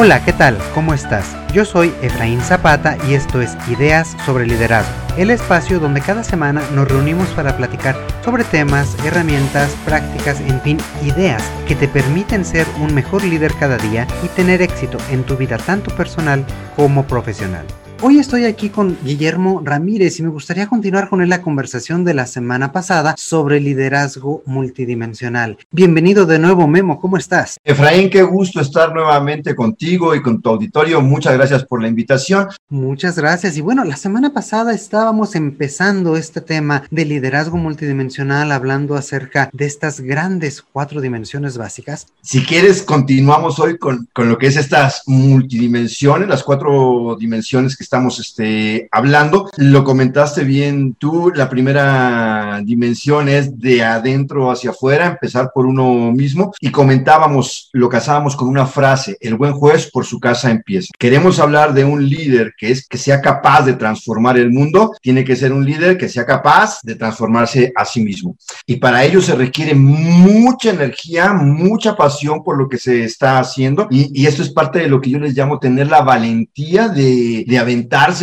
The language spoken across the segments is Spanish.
Hola, ¿qué tal? ¿Cómo estás? Yo soy Efraín Zapata y esto es Ideas sobre Liderazgo, el espacio donde cada semana nos reunimos para platicar sobre temas, herramientas, prácticas, en fin, ideas que te permiten ser un mejor líder cada día y tener éxito en tu vida tanto personal como profesional. Hoy estoy aquí con Guillermo Ramírez y me gustaría continuar con él la conversación de la semana pasada sobre liderazgo multidimensional. Bienvenido de nuevo, Memo, ¿cómo estás? Efraín, qué gusto estar nuevamente contigo y con tu auditorio. Muchas gracias por la invitación. Muchas gracias. Y bueno, la semana pasada estábamos empezando este tema de liderazgo multidimensional, hablando acerca de estas grandes cuatro dimensiones básicas. Si quieres, continuamos hoy con, con lo que es estas multidimensiones, las cuatro dimensiones que estamos este, hablando. Lo comentaste bien tú, la primera dimensión es de adentro hacia afuera, empezar por uno mismo y comentábamos, lo casábamos con una frase, el buen juez por su casa empieza. Queremos hablar de un líder que es que sea capaz de transformar el mundo, tiene que ser un líder que sea capaz de transformarse a sí mismo. Y para ello se requiere mucha energía, mucha pasión por lo que se está haciendo y, y esto es parte de lo que yo les llamo tener la valentía de, de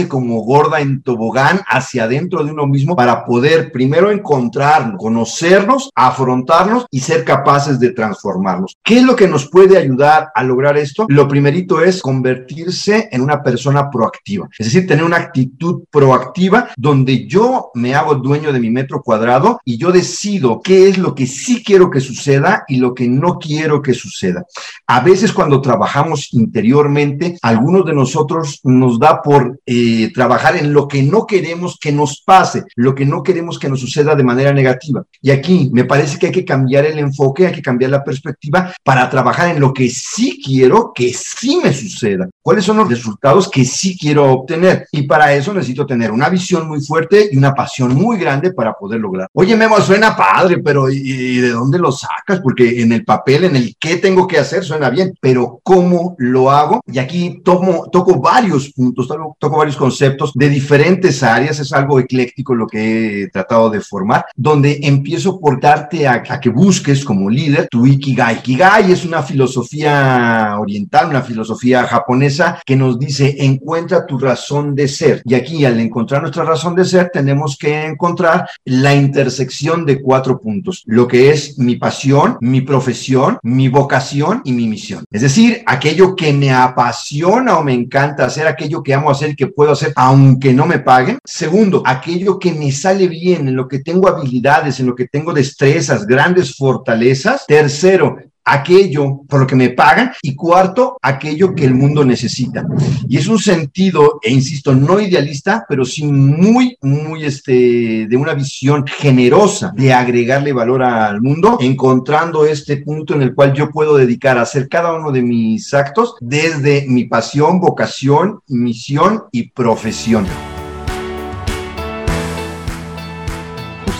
como gorda en tobogán hacia adentro de uno mismo para poder primero encontrarnos, conocernos, afrontarnos y ser capaces de transformarnos. ¿Qué es lo que nos puede ayudar a lograr esto? Lo primerito es convertirse en una persona proactiva, es decir, tener una actitud proactiva donde yo me hago dueño de mi metro cuadrado y yo decido qué es lo que sí quiero que suceda y lo que no quiero que suceda. A veces cuando trabajamos interiormente, algunos de nosotros nos da por eh, trabajar en lo que no queremos que nos pase, lo que no queremos que nos suceda de manera negativa. Y aquí me parece que hay que cambiar el enfoque, hay que cambiar la perspectiva para trabajar en lo que sí quiero que sí me suceda. ¿Cuáles son los resultados que sí quiero obtener? Y para eso necesito tener una visión muy fuerte y una pasión muy grande para poder lograr. Oye, Memo, suena padre, pero ¿y de dónde lo sacas? Porque en el papel, en el qué tengo que hacer, suena bien, pero ¿cómo lo hago? Y aquí tomo, toco varios puntos, toco varios conceptos de diferentes áreas, es algo ecléctico lo que he tratado de formar, donde empiezo por darte a, que busques como líder tu Ikigai. Ikigai es una filosofía oriental, una filosofía japonesa que nos dice encuentra tu razón de ser. Y aquí al encontrar nuestra razón de ser tenemos que encontrar la intersección de cuatro puntos, lo que es mi pasión, mi profesión, mi vocación y mi misión. Es decir, aquello que me apasiona o me encanta hacer, aquello que amo hacer que puedo hacer aunque no me paguen. Segundo, aquello que me sale bien, en lo que tengo habilidades, en lo que tengo destrezas, grandes fortalezas. Tercero, aquello por lo que me pagan y cuarto, aquello que el mundo necesita. Y es un sentido, e insisto, no idealista, pero sí muy, muy este, de una visión generosa de agregarle valor al mundo, encontrando este punto en el cual yo puedo dedicar a hacer cada uno de mis actos desde mi pasión, vocación, misión y profesión.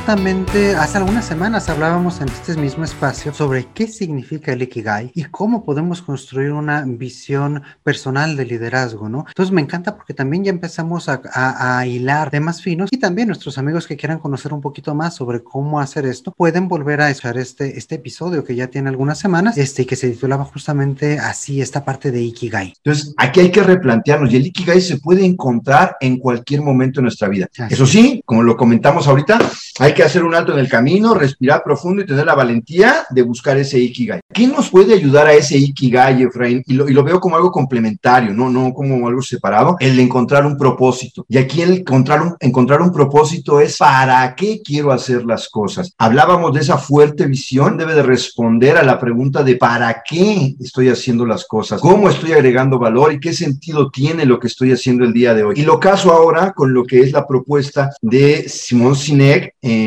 Justamente hace algunas semanas hablábamos en este mismo espacio sobre qué significa el Ikigai y cómo podemos construir una visión personal de liderazgo, ¿no? Entonces me encanta porque también ya empezamos a, hilar temas finos y también nuestros amigos que quieran conocer un poquito más sobre cómo hacer esto pueden volver a escuchar este, este episodio que ya tiene algunas semanas este, y que se titulaba justamente así esta parte de Ikigai. Entonces aquí hay que replantearnos y el Ikigai se puede encontrar en cualquier momento de nuestra vida. Eso sí, como lo comentamos ahorita, hay que hacer un alto en el camino, respirar profundo y tener la valentía de buscar ese Ikigai. ¿Qué nos puede ayudar a ese Ikigai, Efraín? Y lo, y lo veo como algo complementario, ¿no? no como algo separado, el de encontrar un propósito. Y aquí el encontrar un, encontrar un propósito es para qué quiero hacer las cosas. Hablábamos de esa fuerte visión, debe de responder a la pregunta de para qué estoy haciendo las cosas, cómo estoy agregando valor y qué sentido tiene lo que estoy haciendo el día de hoy. Y lo caso ahora con lo que es la propuesta de Simón Sinek, eh,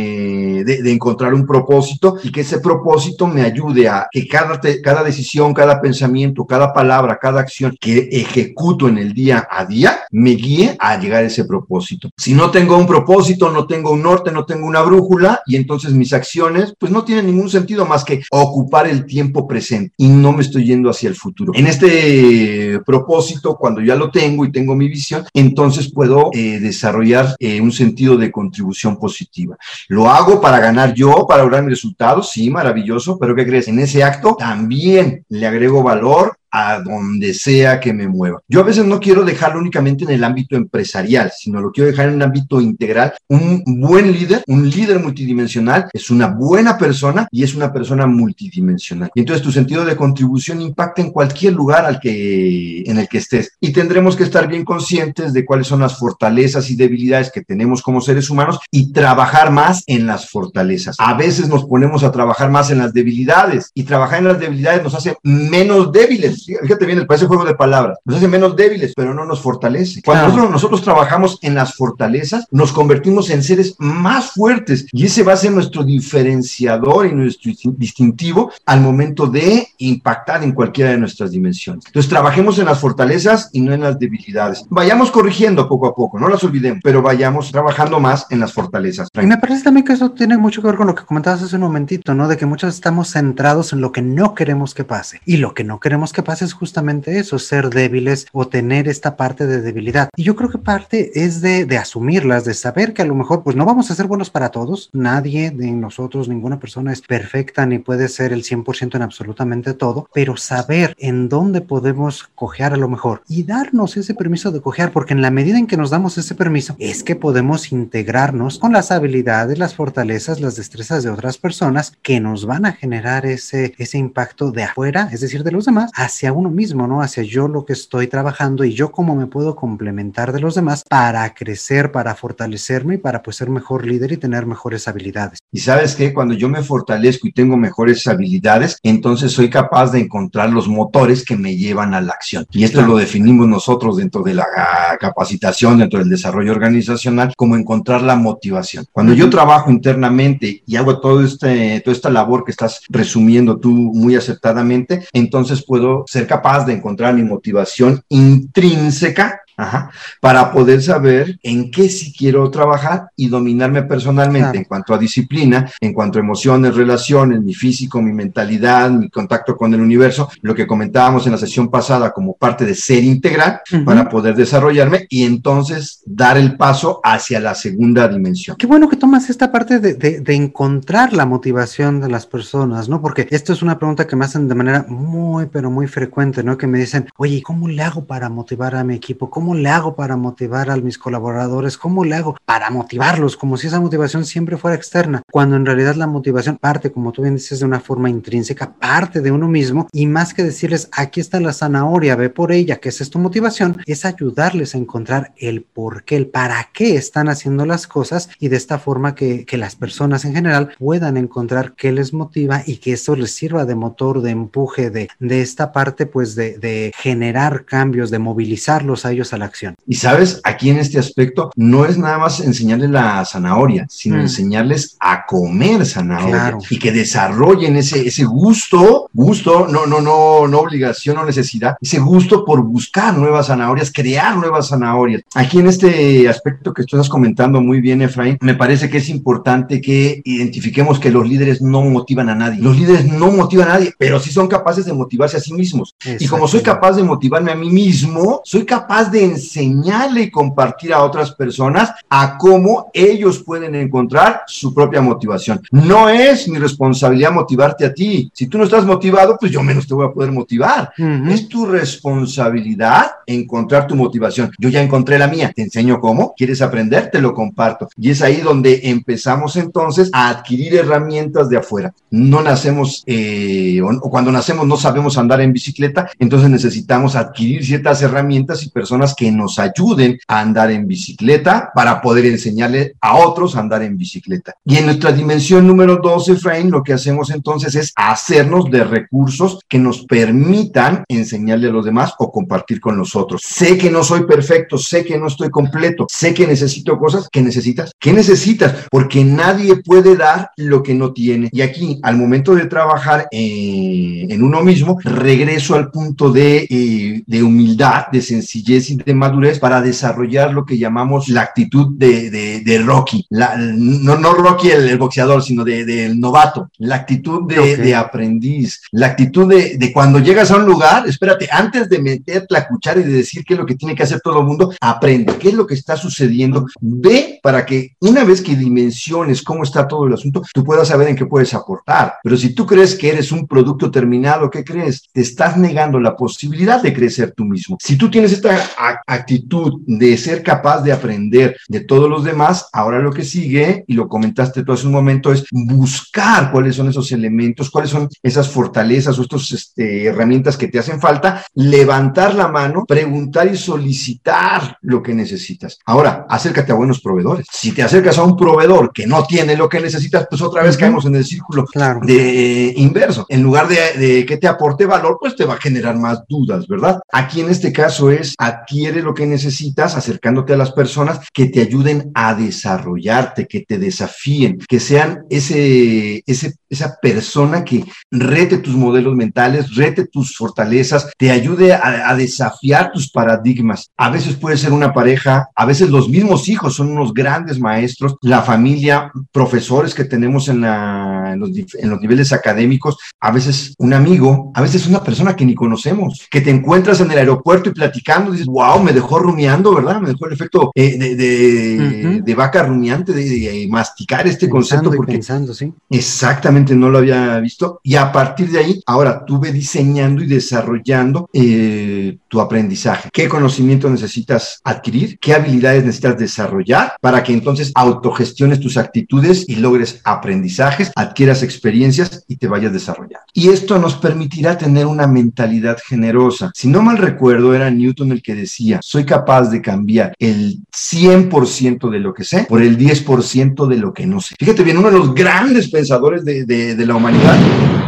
de, encontrar un propósito y que ese propósito me ayude a que cada, cada decisión, cada pensamiento, cada palabra, cada acción que ejecuto en el día a día me guíe a llegar a ese propósito. Si no tengo un propósito, no tengo un norte, no tengo una brújula y entonces mis acciones pues no tienen ningún sentido más que ocupar el tiempo presente y no me estoy yendo hacia el futuro. En este propósito, cuando ya lo tengo y tengo mi visión, entonces puedo eh, desarrollar eh, un sentido de contribución positiva. ¿Lo hago para ganar yo, para lograr mis resultados? Sí, maravilloso, pero ¿qué crees? En ese acto también le agrego valor a donde sea que me mueva. Yo a veces no quiero dejarlo únicamente en el ámbito empresarial, sino lo quiero dejar en el ámbito integral. Un buen líder, un líder multidimensional, es una buena persona y es una persona multidimensional. Y entonces tu sentido de contribución impacta en cualquier lugar al que, en el que estés. Y tendremos que estar bien conscientes de cuáles son las fortalezas y debilidades que tenemos como seres humanos y trabajar más en las fortalezas. A veces nos ponemos a trabajar más en las debilidades y trabajar en las debilidades nos hace menos débiles. Fíjate bien, parece juego de palabras. Nos hace menos débiles, pero no nos fortalece. Cuando nosotros, nosotros trabajamos en las fortalezas, nos convertimos en seres más fuertes y ese va a ser nuestro diferenciador y nuestro distintivo al momento de impactar en cualquiera de nuestras dimensiones. Entonces, trabajemos en las fortalezas y no en las debilidades. Vayamos corrigiendo poco a poco, no las olvidemos, pero vayamos trabajando más en las fortalezas. Y me parece también que eso tiene mucho que ver con lo que comentabas hace un momentito, ¿no? De que muchos estamos centrados en lo que no queremos que pase. Y lo que no queremos que pase es justamente eso, ser débiles o tener esta parte de debilidad. Y yo creo que parte es de, de asumirlas, de saber que a lo mejor pues no vamos a ser buenos para todos. Nadie de nosotros, ninguna persona es perfecta ni puede ser el 100% en absolutamente todo, pero saber en dónde podemos cojear a lo mejor y darnos ese permiso de cojear, porque en la medida en que nos damos ese permiso es que podemos integrarnos con las habilidades, las fortalezas, las destrezas de otras personas que nos van a generar ese, ese impacto de afuera, es decir, de los demás, hacia uno mismo, ¿no? Hacia yo lo que estoy trabajando y yo cómo me puedo complementar de los demás para crecer, para fortalecerme y para pues ser mejor líder y tener mejores habilidades. Y sabes que cuando yo me fortalezco y tengo mejores habilidades, entonces soy capaz de encontrar los motores que me llevan a la acción. Y esto lo definimos nosotros dentro de la capacitación, dentro del desarrollo organizacional, como encontrar la motivación. Cuando yo trabajo internamente y hago todo este, toda esta labor que estás resumiendo tú muy acertadamente, entonces puedo ser capaz de encontrar mi motivación intrínseca Ajá, para poder saber en qué sí quiero trabajar y dominarme personalmente en cuanto a disciplina, en cuanto a emociones, relaciones, mi físico, mi mentalidad, mi contacto con el universo, lo que comentábamos en la sesión pasada como parte de ser integral para poder desarrollarme y entonces dar el paso hacia la segunda dimensión. Qué bueno que tomas esta parte de, de, de encontrar la motivación de las personas, ¿no? Porque esto es una pregunta que me hacen de manera muy, pero muy frecuente, ¿no? Que me dicen, oye, ¿cómo le hago para motivar a mi equipo? ¿Cómo ¿Cómo le hago para motivar a mis colaboradores? ¿Cómo le hago para motivarlos? Como si esa motivación siempre fuera externa, cuando en realidad la motivación parte, como tú bien dices, de una forma intrínseca, parte de uno mismo y más que decirles, aquí está la zanahoria, ve por ella, que es tu motivación, es ayudarles a encontrar el por qué, el para qué están haciendo las cosas y de esta forma que, que las personas en general puedan encontrar qué les motiva y que eso les sirva de motor, de empuje, de, de esta parte pues de, de generar cambios, de movilizarlos a ellos a la acción. Y sabes, aquí en este aspecto no es nada más enseñarles la zanahoria, sino mm. enseñarles a comer zanahoria y que desarrollen ese, ese gusto, gusto, no, no, no, no obligación o necesidad, ese gusto por buscar nuevas zanahorias, crear nuevas zanahorias. Aquí en este aspecto que tú estás comentando muy bien, Efraín, me parece que es importante que identifiquemos que los líderes no motivan a nadie. Los líderes no motivan a nadie, pero sí son capaces de motivarse a sí mismos. Y como soy capaz de motivarme a mí mismo, soy capaz de enseñarle y compartir a otras personas a cómo ellos pueden encontrar su propia motivación. No es mi responsabilidad motivarte a ti. Si tú no estás motivado, pues yo menos te voy a poder motivar. Es tu responsabilidad encontrar tu motivación. Yo ya encontré la mía. Te enseño cómo. ¿Quieres aprender? Te lo comparto. Y es ahí donde empezamos entonces a adquirir herramientas de afuera. No nacemos, eh, o, o cuando nacemos no sabemos andar en bicicleta, entonces necesitamos adquirir ciertas herramientas y personas que nos ayuden a andar en bicicleta para poder enseñarle a otros a andar en bicicleta. Y en nuestra dimensión número 12, Frame, lo que hacemos entonces es hacernos de recursos que nos permitan enseñarle a los demás o compartir con los otros. Sé que no soy perfecto, sé que no estoy completo, sé que necesito cosas. ¿Qué necesitas? ¿Qué necesitas? Porque nadie puede dar lo que no tiene. Y aquí, al momento de trabajar eh, en uno mismo, regreso al punto de, eh, de humildad, de sencillez y de madurez para desarrollar lo que llamamos la actitud de, de, Rocky. La, no, no Rocky el, boxeador, sino del de, novato. La actitud de, aprendiz. La actitud de, cuando llegas a un lugar, espérate, antes de meter la cuchara y de decir qué es lo que tiene que hacer todo el mundo, aprende qué es lo que está sucediendo. Ve para que una vez que dimensiones cómo está todo el asunto, tú puedas saber en qué puedes aportar. Pero si tú crees que eres un producto terminado, ¿qué crees? Te estás negando la posibilidad de crecer tú mismo. Si tú tienes esta actitud de ser capaz de aprender de todos los demás, ahora lo que sigue, y lo comentaste tú hace un momento, es buscar cuáles son esos elementos, cuáles son esas fortalezas o estas este, herramientas que te hacen falta, levantar la mano, preguntar y solicitar lo que necesitas. Ahora, acércate a buenos proveedores. Si te acercas a un proveedor que no tiene lo que necesitas, pues otra vez caemos en el círculo de inverso. En lugar de, de que te aporte valor, pues te va a generar más dudas, ¿verdad? Aquí en este caso es adquiere lo que necesitas acercándote a las personas que te ayuden a desarrollarte, que te desafíen, que sean ese, ese, esa persona que rete tus modelos mentales, rete tus fortalezas, te ayude a, a desafiar tus paradigmas. A veces puede ser una pareja, a veces los mismos hijos son unos grandes maestros, la familia, profesores que tenemos en, la, en, los, en los niveles académicos, a veces un amigo, a veces una persona que ni conocemos, que te encuentras en el aeropuerto y platicando, dices, wow, me dejó rumiando, ¿verdad? Me dejó el efecto eh, de, de, vaca rumiante, de, masticar este concepto. Porque pensando, sí. Exactamente, no lo había visto. Y a partir de ahí, ahora tuve diseñando y desarrollando eh, tu aprendizaje. ¿Qué conocimiento necesitas adquirir? ¿Qué habilidades necesitas desarrollar para que entonces autogestiones tus actitudes y logres aprendizajes, adquieras experiencias y te vayas desarrollando? Y esto nos permitirá tener una mentalidad generosa. Si no mal recuerdo, era Newton el que decía, soy capaz de cambiar el 100% de lo que sé por el 10% de lo que no sé. Fíjate bien, uno de los grandes pensadores de, de la humanidad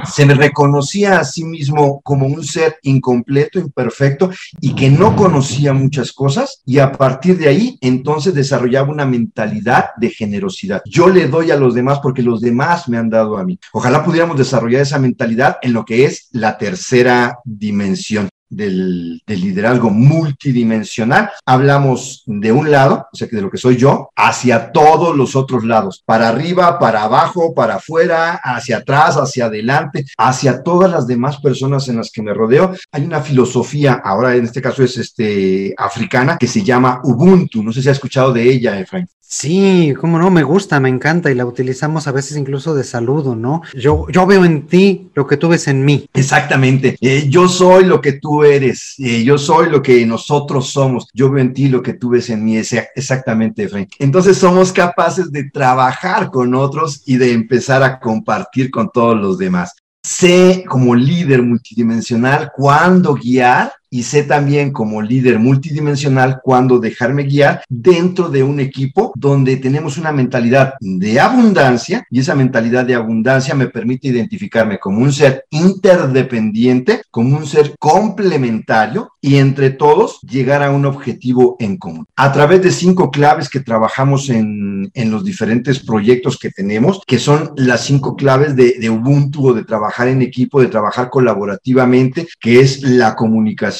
se reconocía a sí mismo como un ser incompleto, imperfecto y que no conocía muchas cosas y a partir de ahí entonces desarrollaba una mentalidad de generosidad. Yo le doy a los demás porque los demás me han dado a mí. Ojalá pudiéramos desarrollar esa mentalidad en lo que es la tercera dimensión del, liderazgo multidimensional, hablamos de un lado, o sea que de lo que soy yo, hacia todos los otros lados, para arriba, para abajo, para afuera, hacia atrás, hacia adelante, hacia todas las demás personas en las que me rodeo. Hay una filosofía, ahora en este caso es este africana, que se llama Ubuntu. No sé si ha escuchado de ella, Efraín. Sí, cómo no, me gusta, me encanta y la utilizamos a veces incluso de saludo, ¿no? Yo, yo veo en ti lo que tú ves en mí. Exactamente, eh, yo soy lo que tú eres, eh, yo soy lo que nosotros somos, yo veo en ti lo que tú ves en mí, exactamente, Frank. Entonces somos capaces de trabajar con otros y de empezar a compartir con todos los demás. Sé como líder multidimensional cuándo guiar y sé también como líder multidimensional cuándo dejarme guiar dentro de un equipo donde tenemos una mentalidad de abundancia y esa mentalidad de abundancia me permite identificarme como un ser interdependiente, como un ser complementario y entre todos llegar a un objetivo en común. A través de cinco claves que trabajamos en, en los diferentes proyectos que tenemos, que son las cinco claves de, de Ubuntu o de trabajar en equipo, de trabajar colaborativamente, que es la comunicación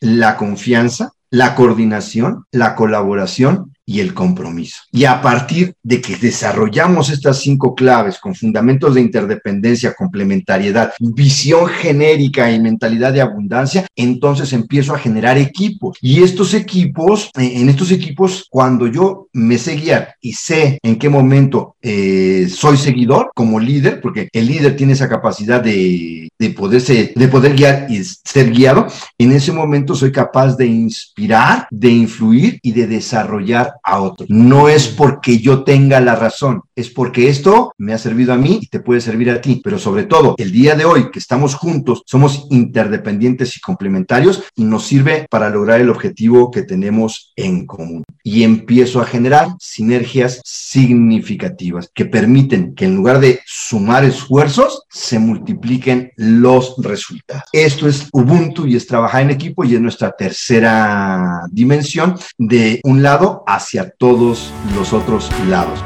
la confianza, la coordinación, la colaboración y el compromiso. Y a partir de que desarrollamos estas cinco claves con fundamentos de interdependencia, complementariedad, visión genérica y mentalidad de abundancia, entonces empiezo a generar equipos. Y estos equipos, eh, en estos equipos, cuando yo me sé guiar y sé en qué momento eh, soy seguidor como líder, porque el líder tiene esa capacidad de, de, poderse, de poder guiar y ser guiado, en ese momento soy capaz de inspirar, de influir y de desarrollar a otro. No es porque yo tenga la razón, es porque esto me ha servido a mí y te puede servir a ti. Pero sobre todo, el día de hoy que estamos juntos, somos interdependientes y complementarios y nos sirve para lograr el objetivo que tenemos en común. Y empiezo a generar sinergias significativas que permiten que en lugar de sumar esfuerzos, se multipliquen los resultados. Esto es Ubuntu y es trabajar en equipo y es nuestra tercera dimensión de un lado hacia todos los otros lados.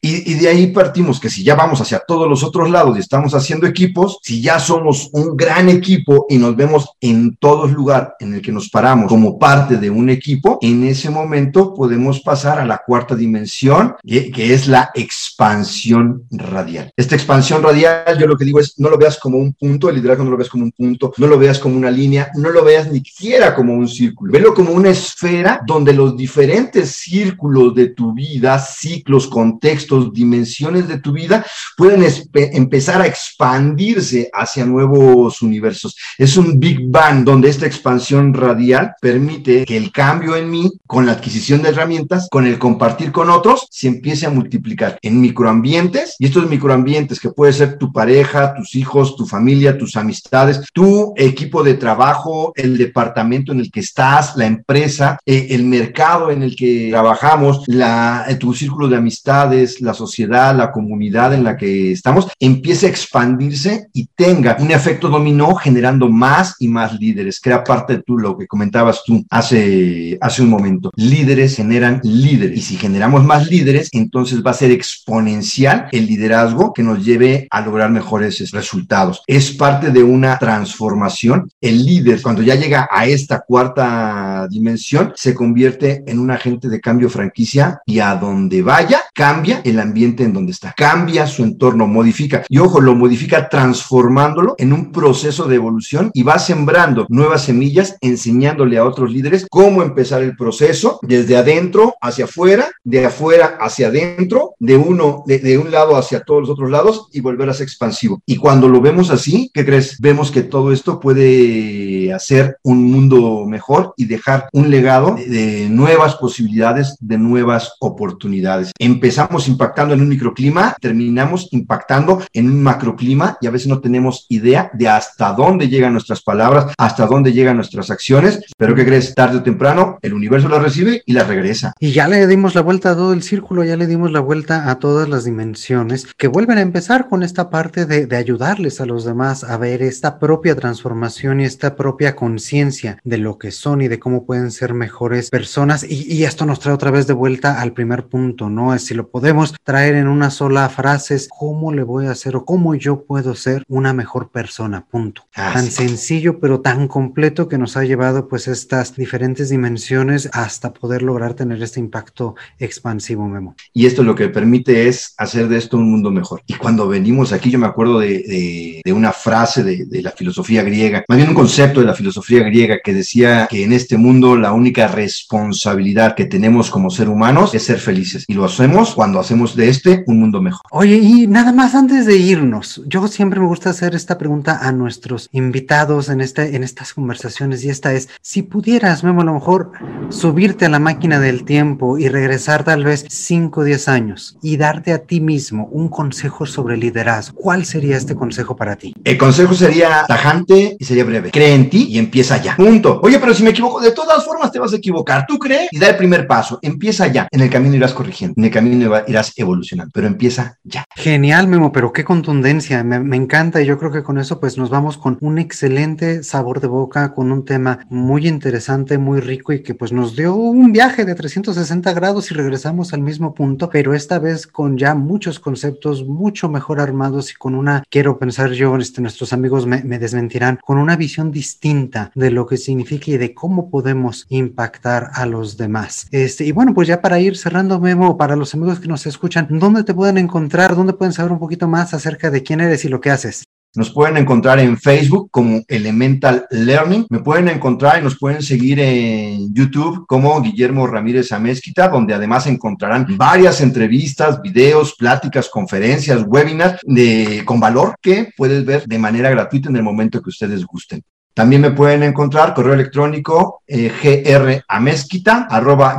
Y, de ahí partimos que si ya vamos hacia todos los otros lados y estamos haciendo equipos, si ya somos un gran equipo y nos vemos en todos lugar en el que nos paramos como parte de un equipo, en ese momento podemos pasar a la cuarta dimensión, que, que es la expansión radial. Esta expansión radial, yo lo que digo es, no lo veas como un punto, el liderazgo no lo veas como un punto, no lo veas como una línea, no lo veas ni siquiera como un círculo, velo como una esfera donde los diferentes círculos de tu vida, ciclos, contextos, dimensiones de tu vida pueden empezar a expandirse hacia nuevos universos. Es un Big Bang donde esta expansión radial permite que el cambio en mí, con la adquisición de herramientas, con el compartir con otros, se empiece a multiplicar en microambientes y estos microambientes que puede ser tu pareja, tus hijos, tu familia, tus amistades, tu equipo de trabajo, el departamento en el que estás, la empresa, eh, el mercado en el que trabajamos, la, eh, tu círculo de amistades, la sociedad, la comunidad en la que estamos, empiece a expandirse y tenga un efecto dominó generando más y más líderes, que parte de tú, lo que comentabas tú hace, hace un momento. Líderes generan líderes y si generamos más líderes, entonces va a ser exponencial el liderazgo que nos lleve a lograr mejores resultados. Es parte de una transformación. El líder, cuando ya llega a esta cuarta dimensión, se convierte en un agente de cambio franquicia y a donde vaya, cambia el ambiente en donde está, cambia su entorno, modifica. Y ojo, lo modifica transformándolo en un proceso de evolución y va sembrando nuevas semillas, enseñándole a otros líderes cómo empezar el proceso desde adentro hacia afuera, de afuera hacia adentro, de uno, de, de un lado hacia todos los otros lados y volver a ser expansivo. Y cuando lo vemos así, ¿qué crees? Vemos que todo esto puede hacer un mundo mejor y dejar un legado de, nuevas posibilidades, de nuevas oportunidades. Empezamos impactando en un microclima, terminamos impactando en un macroclima y a veces no tenemos idea de hasta dónde llegan nuestras palabras, hasta dónde llegan nuestras acciones, pero ¿qué crees? Tarde o temprano el universo las recibe y las regresa. Y ya le dimos la vuelta a todo el círculo, ya le dimos la vuelta a todas las dimensiones que vuelven a empezar con esta parte de, ayudarles a los demás a ver esta propia transformación y esta propia conciencia de lo que son y de cómo pueden ser mejores personas. Y, esto nos trae otra vez de vuelta al primer punto, ¿no? Es si lo podemos traer en una sola frase, es cómo le voy a hacer o cómo yo puedo ser una mejor persona, punto. tan sencillo, pero tan completo que nos ha llevado pues estas diferentes dimensiones hasta poder lograr tener este impacto expansivo, Memo. Y esto lo que permite es hacer de esto un mundo mejor. Y cuando venimos aquí, yo me acuerdo de, de una frase de, de, la filosofía griega, más bien un concepto de la filosofía griega que decía que en este mundo la única responsabilidad que tenemos como ser humanos es ser felices. Y lo hacemos cuando hacemos de este un mundo mejor. Oye, y nada más antes de irnos, yo siempre me gusta hacer esta pregunta a nuestros invitados en, este, en estas conversaciones y esta es, si pudieras, Memo, a lo mejor subirte a la máquina del tiempo y regresar tal vez 5 o 10 años y darte a ti mismo un consejo sobre liderazgo, ¿cuál sería este consejo para ti? El consejo sería tajante y sería breve. Cree en ti y empieza ya. Punto. Oye, pero si me equivoco, de todas formas te vas a equivocar. Tú crees y da el primer paso. Empieza ya. En el camino irás corrigiendo. En el camino irás evolucionando, pero empieza ya. Genial, Memo, pero qué contundencia. Me, me encanta y yo creo que con eso pues nos vamos con un excelente sabor de boca, con un tema muy interesante, muy rico y que pues nos dio un viaje de 360 grados y regresamos al mismo punto, pero esta vez con ya muchos conceptos mucho mejor armados y con una, quiero pensar yo, este, nuestros amigos me, me desmentirán, con una visión distinta de lo que significa y de cómo podemos impactar a los demás. Este, y bueno, pues ya para ir cerrando, Memo, para los amigos que nos escuchan, ¿dónde te pueden encontrar? ¿Dónde pueden saber un poquito más acerca de quién eres y lo que haces? Nos pueden encontrar en Facebook como Elemental Learning. Me pueden encontrar y nos pueden seguir en YouTube como Guillermo Ramírez Amezquita, donde además encontrarán varias entrevistas, videos, pláticas, conferencias, webinars de, con valor que puedes ver de manera gratuita en el momento que ustedes gusten. También me pueden encontrar correo electrónico eh,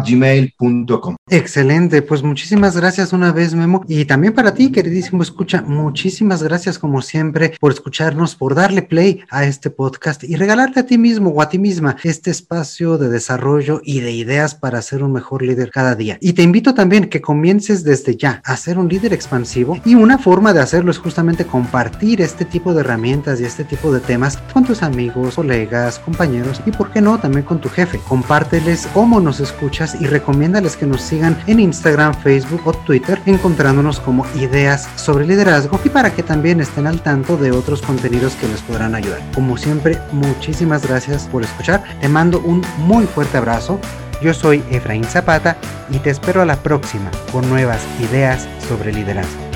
gmail.com. Excelente, pues muchísimas gracias una vez, Memo. Y también para ti, queridísimo escucha, muchísimas gracias como siempre por escucharnos, por darle play a este podcast y regalarte a ti mismo o a ti misma este espacio de desarrollo y de ideas para ser un mejor líder cada día. Y te invito también que comiences desde ya a ser un líder expansivo y una forma de hacerlo es justamente compartir este tipo de herramientas y este tipo de temas con tus amigos amigos, colegas, compañeros y por qué no también con tu jefe. Compárteles cómo nos escuchas y recomiéndales que nos sigan en Instagram, Facebook o Twitter encontrándonos como ideas sobre liderazgo y para que también estén al tanto de otros contenidos que les podrán ayudar. Como siempre, muchísimas gracias por escuchar. Te mando un muy fuerte abrazo. Yo soy Efraín Zapata y te espero a la próxima con nuevas ideas sobre liderazgo.